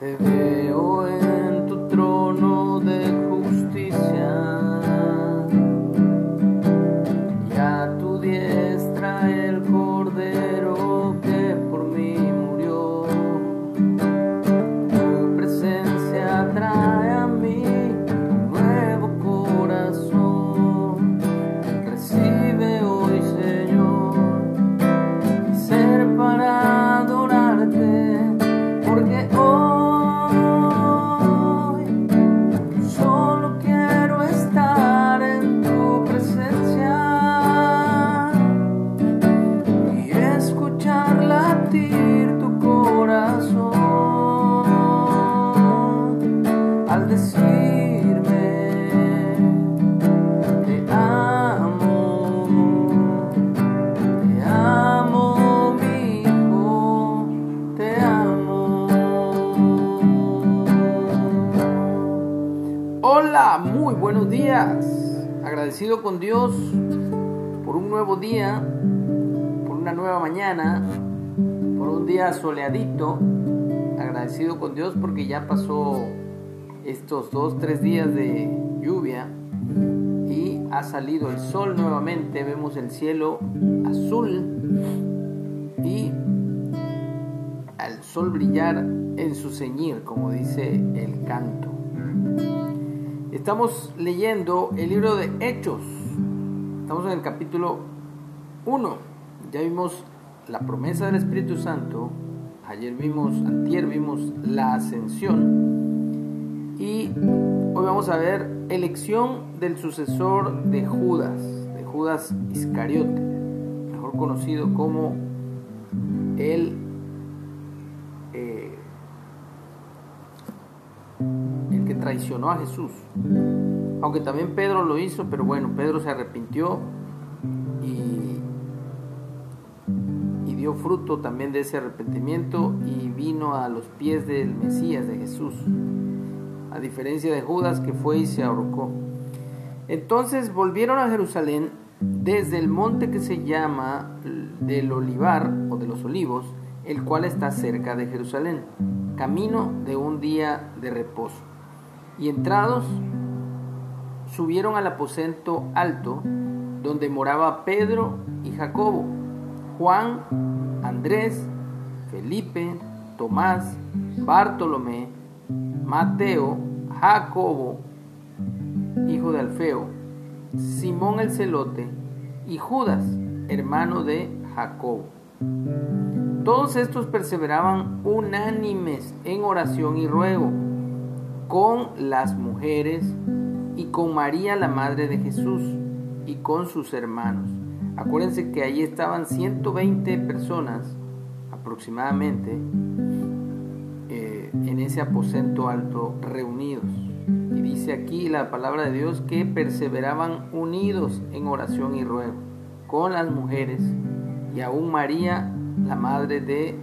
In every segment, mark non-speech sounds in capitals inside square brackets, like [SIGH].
Te veo en tu latir tu corazón al decirme te amo, te amo mi hijo, te amo. Hola, muy buenos días. Agradecido con Dios por un nuevo día, por una nueva mañana, un día soleadito. Agradecido con Dios porque ya pasó estos dos, tres días de lluvia y ha salido el sol nuevamente. Vemos el cielo azul y al sol brillar en su ceñir, como dice el canto. Estamos leyendo el libro de Hechos. Estamos en el capítulo 1. Ya vimos la promesa del Espíritu Santo. Ayer vimos, antier vimos la ascensión. Y hoy vamos a ver elección del sucesor de Judas, de Judas Iscariote, mejor conocido como el eh, el que traicionó a Jesús. Aunque también Pedro lo hizo, pero bueno, Pedro se arrepintió dio fruto también de ese arrepentimiento y vino a los pies del Mesías, de Jesús. A diferencia de Judas que fue y se ahorcó. Entonces volvieron a Jerusalén desde el monte que se llama del Olivar o de los Olivos, el cual está cerca de Jerusalén, camino de un día de reposo. Y entrados, subieron al aposento alto, donde moraba Pedro y Jacobo, Juan, Andrés, Felipe, Tomás, Bartolomé, Mateo, Jacobo, hijo de Alfeo, Simón el celote y Judas, hermano de Jacobo. Todos estos perseveraban unánimes en oración y ruego con las mujeres y con María la madre de Jesús y con sus hermanos. Acuérdense que ahí estaban 120 personas aproximadamente eh, en ese aposento alto reunidos. Y dice aquí la palabra de Dios que perseveraban unidos en oración y ruego con las mujeres y aún María la madre de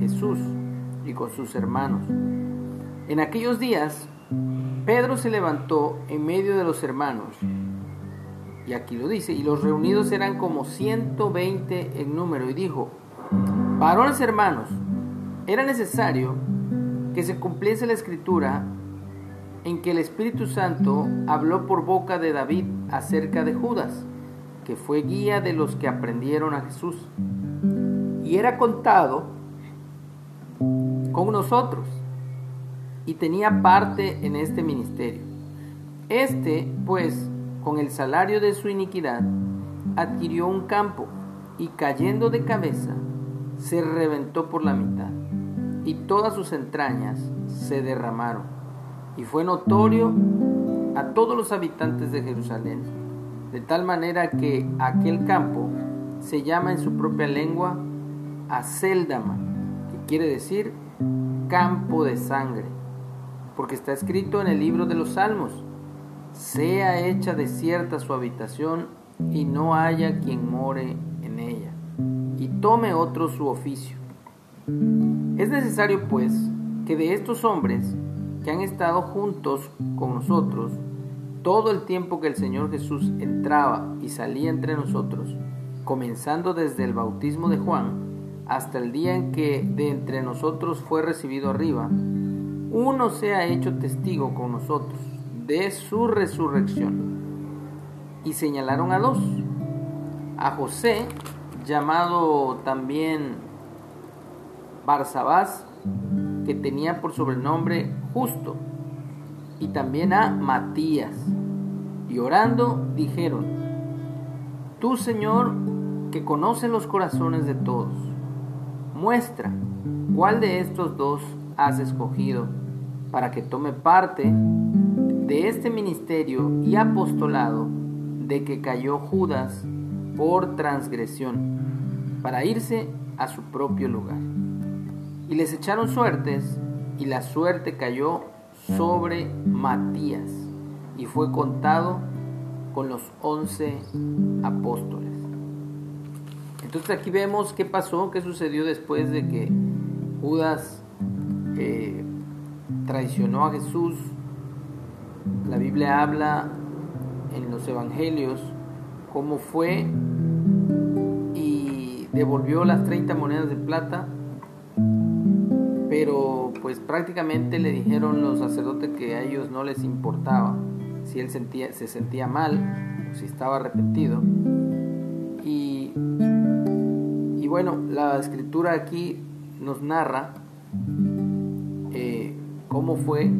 Jesús y con sus hermanos. En aquellos días, Pedro se levantó en medio de los hermanos, y aquí lo dice, y los reunidos eran como 120 en número, y dijo, varones hermanos, era necesario que se cumpliese la escritura en que el Espíritu Santo habló por boca de David acerca de Judas, que fue guía de los que aprendieron a Jesús y era contado con nosotros y tenía parte en este ministerio. Este, pues, con el salario de su iniquidad, adquirió un campo y cayendo de cabeza, se reventó por la mitad y todas sus entrañas se derramaron. Y fue notorio a todos los habitantes de Jerusalén, de tal manera que aquel campo se llama en su propia lengua Aceldama, que quiere decir campo de sangre, porque está escrito en el libro de los Salmos, sea hecha desierta su habitación y no haya quien more en ella, y tome otro su oficio. Es necesario, pues, que de estos hombres que han estado juntos con nosotros todo el tiempo que el Señor Jesús entraba y salía entre nosotros, comenzando desde el bautismo de Juan hasta el día en que de entre nosotros fue recibido arriba, uno sea hecho testigo con nosotros de su resurrección. Y señalaron a dos, a José, llamado también Barsabás, que tenía por sobrenombre justo, y también a Matías. Y orando dijeron, Tú Señor, que conoce los corazones de todos, muestra cuál de estos dos has escogido para que tome parte de este ministerio y apostolado de que cayó Judas por transgresión, para irse a su propio lugar. Y les echaron suertes, y la suerte cayó sobre Matías, y fue contado con los once apóstoles. Entonces aquí vemos qué pasó, qué sucedió después de que Judas eh, traicionó a Jesús. La Biblia habla en los evangelios cómo fue y devolvió las 30 monedas de plata, pero pues prácticamente le dijeron los sacerdotes que a ellos no les importaba si él sentía, se sentía mal, si estaba arrepentido. Y, y bueno, la escritura aquí nos narra eh, cómo fue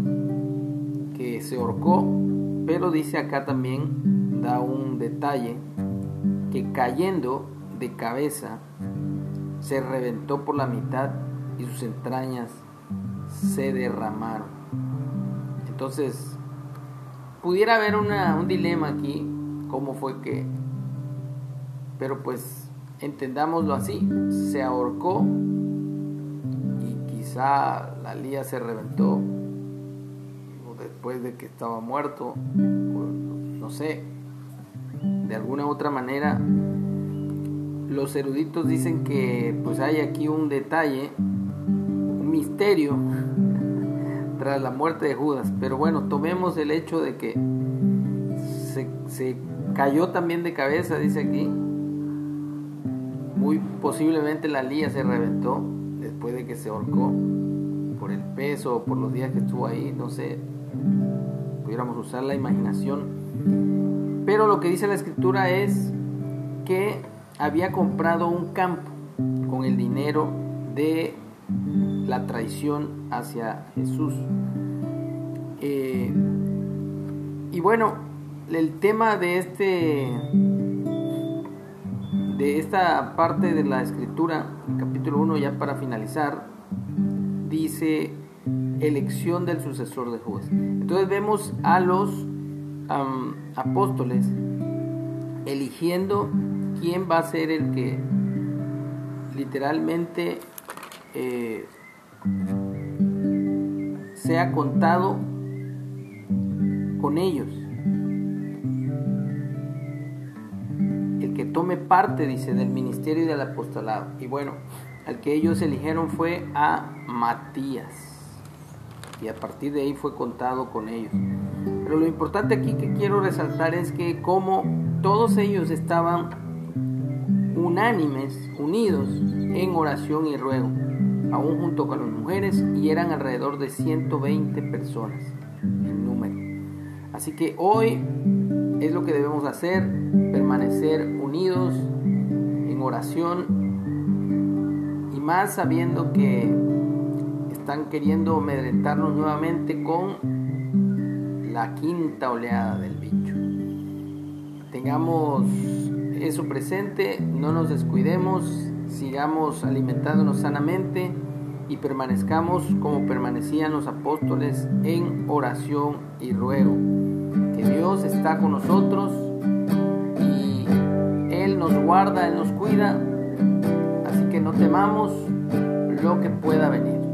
que se ahorcó, pero dice acá también, da un detalle, que cayendo de cabeza se reventó por la mitad y sus entrañas se derramaron. Entonces, pudiera haber un dilema aquí, cómo fue que, pero pues entendámoslo así, se ahorcó y quizá la lía se reventó después de que estaba muerto, no sé, de alguna u otra manera. Los eruditos dicen que pues hay aquí un detalle, un misterio [LAUGHS] tras la muerte de Judas. Pero bueno, tomemos el hecho de que se, cayó también de cabeza, dice aquí. Muy posiblemente la lía se reventó después de que se ahorcó por el peso o por los días que estuvo ahí, no sé, pudiéramos usar la imaginación. Pero lo que dice la escritura es que había comprado un campo con el dinero de la traición hacia Jesús. Eh, y bueno, el tema de este de esta parte de la escritura, capítulo 1 ya para finalizar, dice elección del sucesor de Judas. Entonces vemos a los apóstoles eligiendo quién va a ser el que literalmente eh, sea contado con ellos. El que tome parte, dice, del ministerio y del apostolado. Y bueno, al que ellos eligieron fue a Matías. Y a partir de ahí fue contado con ellos. Pero lo importante aquí que quiero resaltar es que como todos ellos estaban unánimes, unidos en oración y ruego aún junto con las mujeres, y eran alrededor de 120 personas en número. Así que hoy es lo que debemos hacer, permanecer unidos en oración y más sabiendo que están queriendo amedrentarnos nuevamente con la quinta oleada del bicho. Tengamos eso presente, no nos descuidemos, sigamos alimentándonos sanamente y permanezcamos como permanecían los apóstoles en oración y ruego. Que Dios está con nosotros y Él nos guarda, Él nos cuida, así que no temamos lo que pueda venir.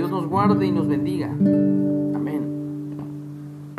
Dios nos guarde y nos bendiga.